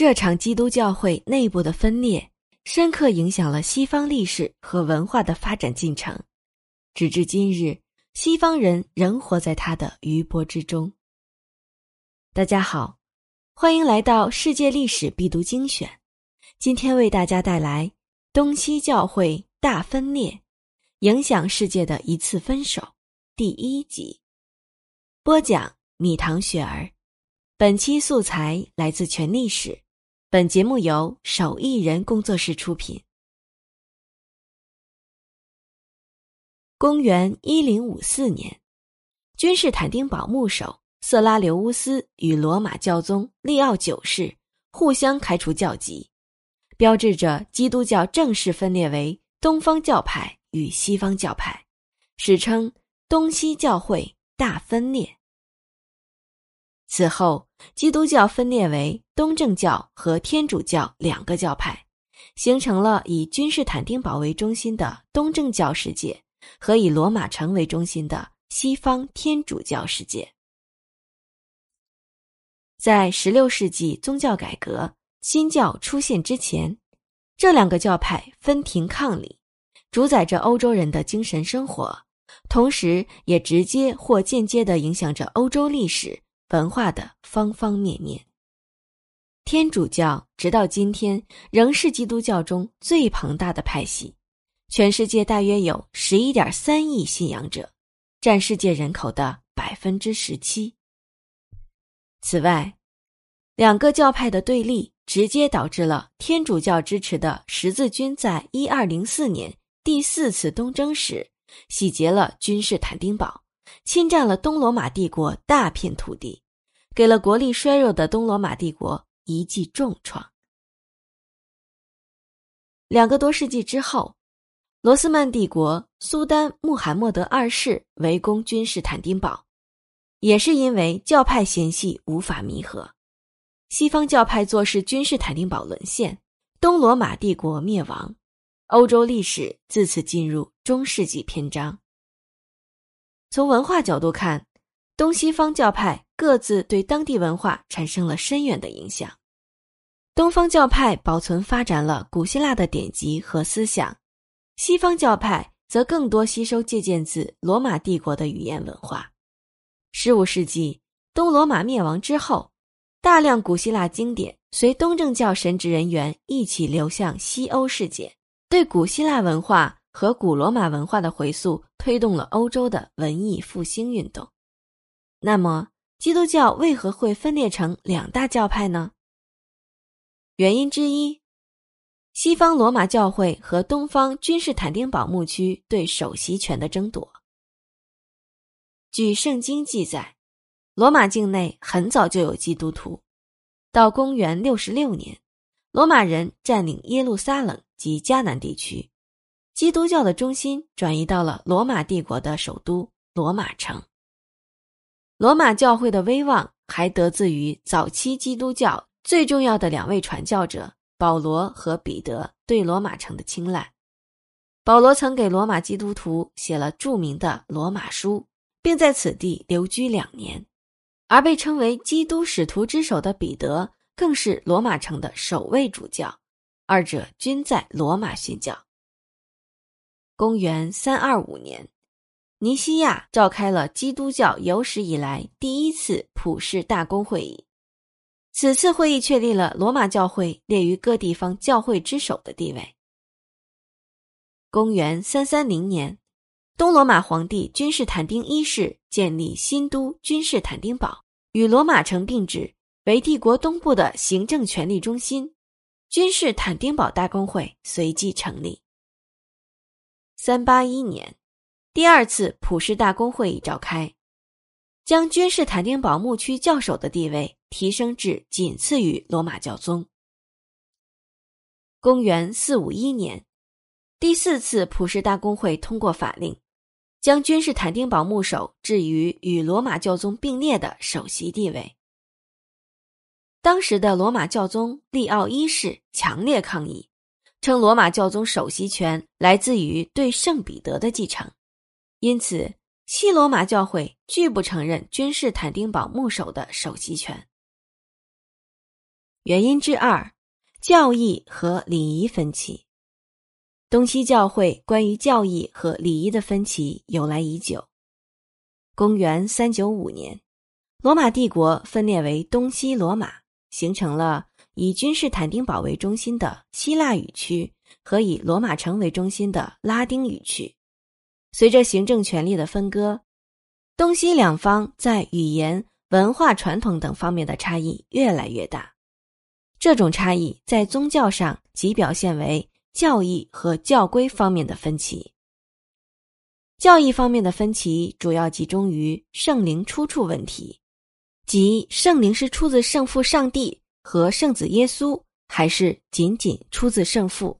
这场基督教会内部的分裂，深刻影响了西方历史和文化的发展进程。直至今日，西方人仍活在它的余波之中。大家好，欢迎来到世界历史必读精选。今天为大家带来东西教会大分裂，影响世界的一次分手第一集。播讲：米糖雪儿。本期素材来自全历史。本节目由手艺人工作室出品。公元一零五四年，君士坦丁堡牧首色拉留乌斯与罗马教宗利奥九世互相开除教籍，标志着基督教正式分裂为东方教派与西方教派，史称东西教会大分裂。此后，基督教分裂为东正教和天主教两个教派，形成了以君士坦丁堡为中心的东正教世界。和以罗马城为中心的西方天主教世界，在十六世纪宗教改革、新教出现之前，这两个教派分庭抗礼，主宰着欧洲人的精神生活，同时也直接或间接的影响着欧洲历史文化的方方面面。天主教直到今天仍是基督教中最庞大的派系。全世界大约有十一点三亿信仰者，占世界人口的百分之十七。此外，两个教派的对立直接导致了天主教支持的十字军在一二零四年第四次东征时，洗劫了君士坦丁堡，侵占了东罗马帝国大片土地，给了国力衰弱的东罗马帝国一记重创。两个多世纪之后。罗斯曼帝国苏丹穆罕默德二世围攻君士坦丁堡，也是因为教派嫌隙无法弥合。西方教派坐视君士坦丁堡沦陷，东罗马帝国灭亡，欧洲历史自此进入中世纪篇章。从文化角度看，东西方教派各自对当地文化产生了深远的影响。东方教派保存发展了古希腊的典籍和思想。西方教派则更多吸收借鉴自罗马帝国的语言文化。十五世纪东罗马灭亡之后，大量古希腊经典随东正教神职人员一起流向西欧世界，对古希腊文化和古罗马文化的回溯，推动了欧洲的文艺复兴运动。那么，基督教为何会分裂成两大教派呢？原因之一。西方罗马教会和东方君士坦丁堡牧区对首席权的争夺。据圣经记载，罗马境内很早就有基督徒。到公元六十六年，罗马人占领耶路撒冷及迦南地区，基督教的中心转移到了罗马帝国的首都罗马城。罗马教会的威望还得自于早期基督教最重要的两位传教者。保罗和彼得对罗马城的青睐。保罗曾给罗马基督徒写了著名的《罗马书》，并在此地留居两年。而被称为基督使徒之首的彼得，更是罗马城的首位主教，二者均在罗马殉教。公元三二五年，尼西亚召开了基督教有史以来第一次普世大公会议。此次会议确立了罗马教会列于各地方教会之首的地位。公元三三零年，东罗马皇帝君士坦丁一世建立新都君士坦丁堡，与罗马城并置，为帝国东部的行政权力中心。君士坦丁堡大公会随即成立。三八一年，第二次普世大公会议召开。将君士坦丁堡牧区教首的地位提升至仅次于罗马教宗。公元四五一年，第四次普世大公会通过法令，将君士坦丁堡牧首置于与罗马教宗并列的首席地位。当时的罗马教宗利奥一世强烈抗议，称罗马教宗首席权来自于对圣彼得的继承，因此。西罗马教会拒不承认君士坦丁堡牧首的首席权。原因之二，教义和礼仪分歧。东西教会关于教义和礼仪的分歧由来已久。公元三九五年，罗马帝国分裂为东西罗马，形成了以君士坦丁堡为中心的希腊语区和以罗马城为中心的拉丁语区。随着行政权力的分割，东西两方在语言、文化传统等方面的差异越来越大。这种差异在宗教上即表现为。教义和教规方面的分歧。教义方面的分歧主要集中于圣灵出处问题，即圣灵是出自圣父上帝和圣子耶稣，还是仅仅出自圣父。